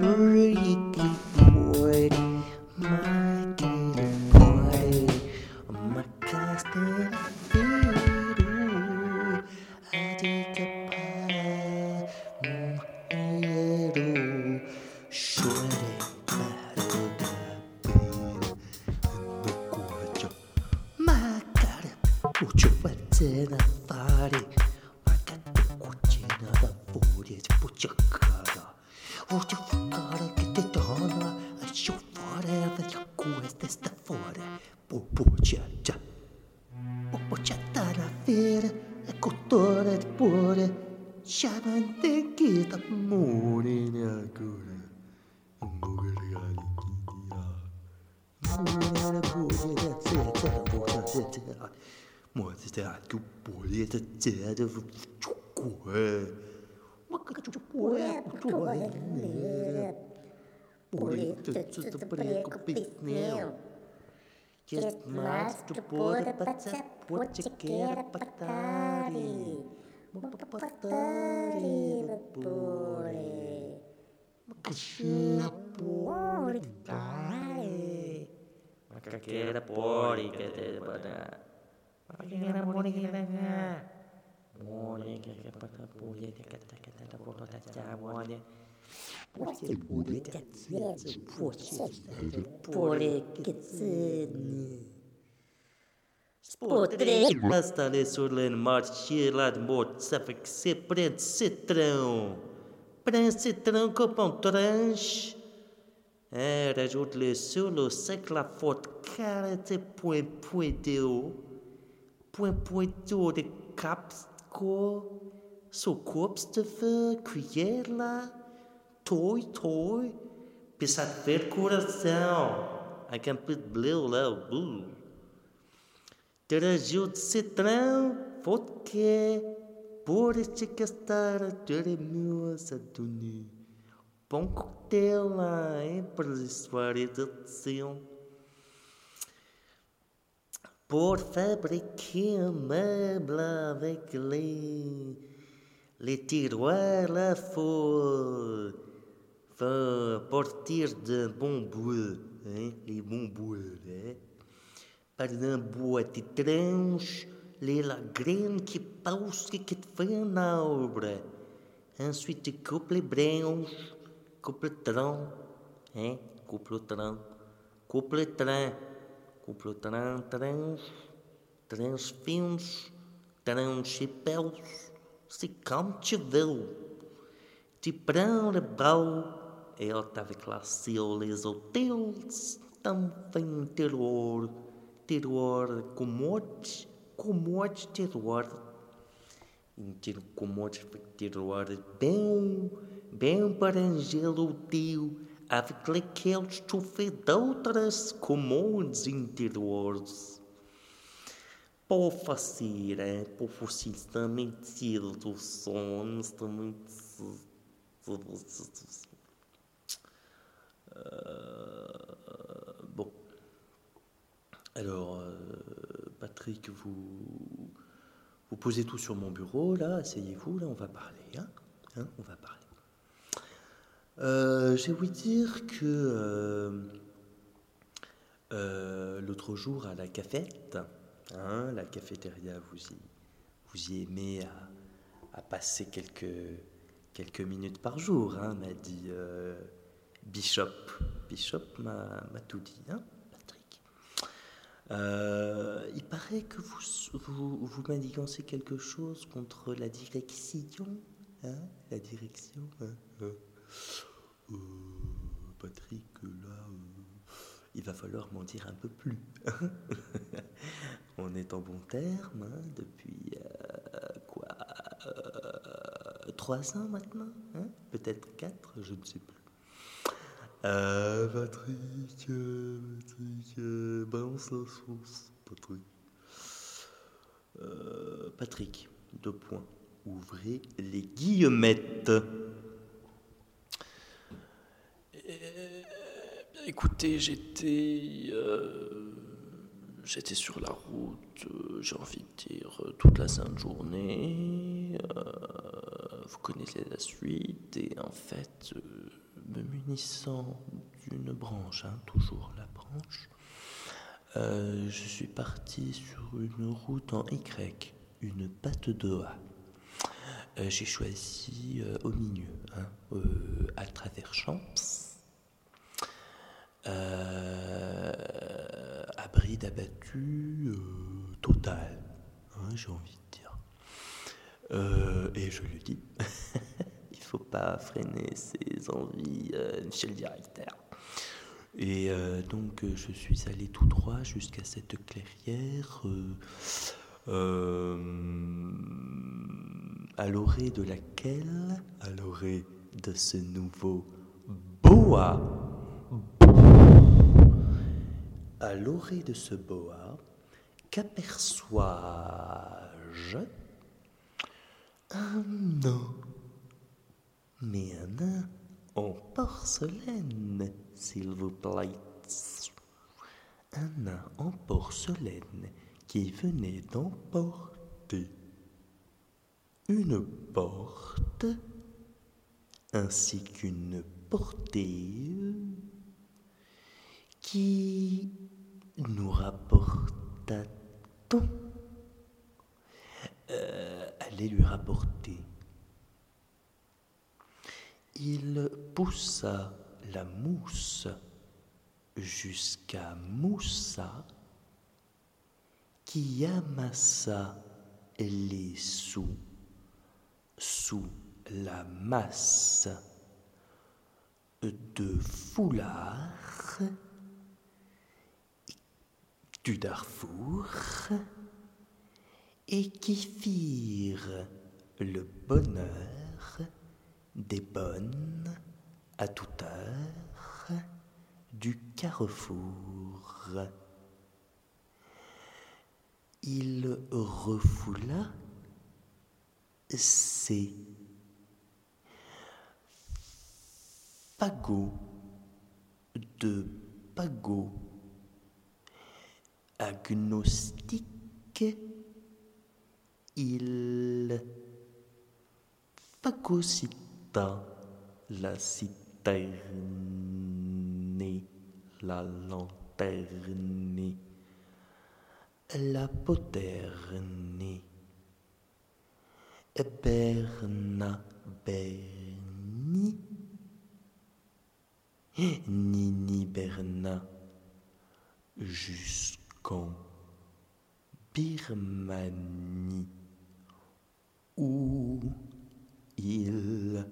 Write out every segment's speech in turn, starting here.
머리기 보이 마기 보이 엄마 가슴 위로 아디가 바로 쇼에 바르다 비는 놓고 왔죠 마카를 우주 왔잖아 파리 마카를 꽂히나 봐 머리에 부쩍하다 Would you gotta get the la I should forever your quest is the fore. Popocia. Popocia tara fere. E cottore di pure. Sciamante che d'amore ne ancora. Un gogliani di dia. Amore pure da zeta. Pura zeta. Muovete anche un po' di zeta. Ciucco. Eh. Kira-kira poli gede pada Makin ngera poli. Ngera ngera É é né? Spotrekastale surlen mart shirlad mort safek se prend citrão. Prend citrão copão trans. Era jutle sulo secla fort cara te põe deu. Põe põe deu de caps? Ako, så Kopsteve, Criela, toi, Toy, Pesado Ver Coração, a Campo de Bleu, Labu, Teragil de citrão, Vodka, Bora de Castara, Teremosa, Duni, Bom coquetel lá, em Perlis, Vareda de Céu. Pour fabriquer un meuble avec les, les tiroirs là, faut, faut partir de bons bois, hein, les bons bois, hein. Par un bois de tranche, les la graine qui pousse et qui fait un arbre. Ensuite, tu coupes les branches, coupe le tronc, hein, coupe le tronc, coupe le tronc, o terão trans, trans fins, terão chapéus, se contiveu. Tiprão rebel, ele tava classe, eles hotéis, também terror, terror com mortes, com mortes, terror. Então, com mortes, bem, bem para Angelo, teu. Avec lesquels tu fais d'autres commodes interiores. Pour facile, hein, pour facile, também tiro dos sons, também... Euh, bon. Alors, euh, Patrick, vous, vous posez tout sur mon bureau, là, asseyez-vous, là, on va parler, hein, Hein, on va parler. Euh, je vais vous dire que euh, euh, l'autre jour à la cafette, hein, la cafétéria, vous y, vous y aimez à, passer quelques, quelques minutes par jour, hein, m'a dit euh, Bishop. Bishop m'a tout dit, hein, Patrick. Il paraît que vous, vous, vous quelque chose contre la direction. La direction. Euh, Patrick, là, euh, il va falloir m'en dire un peu plus. On est en bon terme hein, depuis euh, quoi Trois ans maintenant hein Peut-être quatre, je ne sais plus. Patrick, Patrick, balance la sauce, Patrick. Patrick, deux points. Ouvrez les guillemettes. Euh, écoutez, j'étais. euh, j'étais sur la route, euh, j'ai envie de dire, euh, toute la sainte journée. vous connaissez la suite, et en fait, me munissant d'une branche, hein, toujours la branche, je suis parti sur une route en Y, une patte d'Oa. Euh, J'ai choisi au milieu, hein, à travers Champs, euh, abri d'abattu euh, total, hein, j'ai envie de dire. Euh, et je le dis, il faut pas freiner ses envies euh, chez le directeur. Et euh, donc euh, je suis allé tout droit jusqu'à cette clairière euh, euh, à l'orée de laquelle, à l'orée de ce nouveau boa, à l'orée de ce boa, qu'aperçois-je? Un nain. Mais un nain en porcelaine, s'il vous plaît. Un nain en porcelaine qui venait d'emporter une porte ainsi qu'une portée qui nous rapporta-t-on euh, allait lui rapporter. Il poussa la mousse jusqu'à Moussa qui amassa les sous sous la masse de foulard du Darfour et qui firent le bonheur des bonnes à toute heure du carrefour. Il refoula ses fagots de pagots agnostiques il phagocyta la citerne, la lanterne, la poterne, Berna Berni, Nini Berna, jusqu'en Birmanie. Où il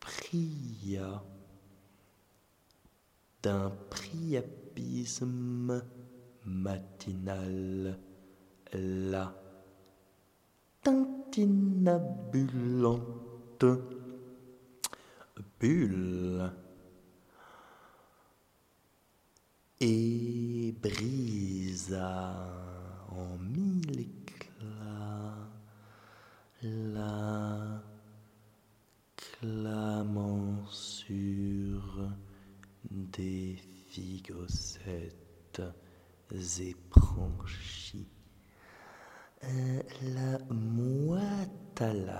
pria. D'un priapisme matinal la tintinabulante bulle et brisa en mille éclats la clamensure des figossettes ébranchies, la moitalane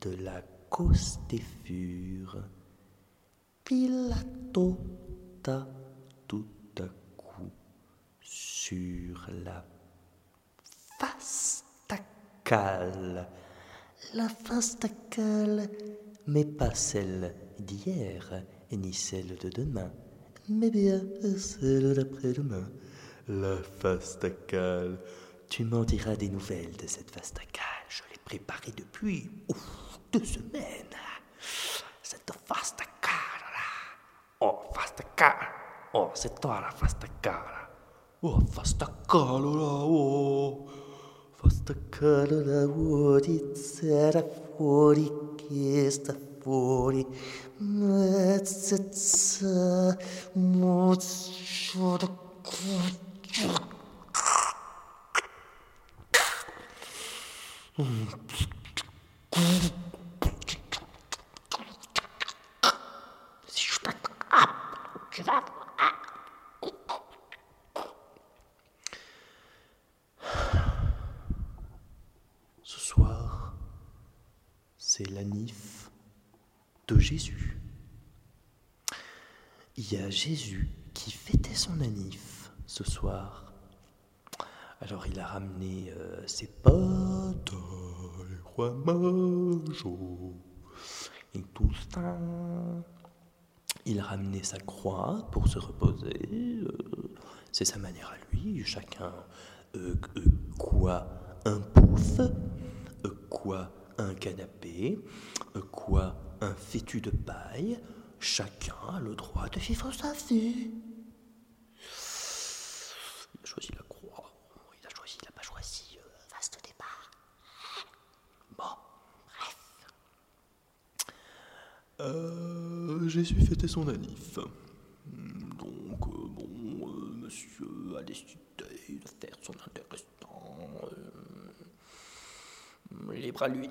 de la costéfure pilatota sur la fastacale. La fastacale, mais pas celle d'hier, ni celle de demain, mais bien celle d'après-demain. La fastacale. Tu m'en diras des nouvelles de cette fastacale. Je l'ai préparée depuis ouf, deux semaines. Cette fastacale. Oh, fastacale. Oh, c'est toi la fastacale. Oh, fa sta la oh, fa sta la oh, di sera fuori che sta fuori, mezzezza, mozzo da cuccia. Mm. De Jésus. Il y a Jésus qui fêtait son anif ce soir. Alors il a ramené euh, ses potes, les rois mages, et tout ça. Il a ramené sa croix pour se reposer. euh, c'est sa manière à lui. Chacun euh, euh, quoi un pouf, euh, quoi un canapé, euh, quoi un fétu de paille. Chacun a le droit de vivre sa vie. Il a choisi la croix. Il a choisi, il n'a pas choisi. euh, vaste départ. Bon, bref. Euh, Jésus fêtait son anif. Donc, euh, bon, monsieur a décidé de faire son intéressant. libre à lui.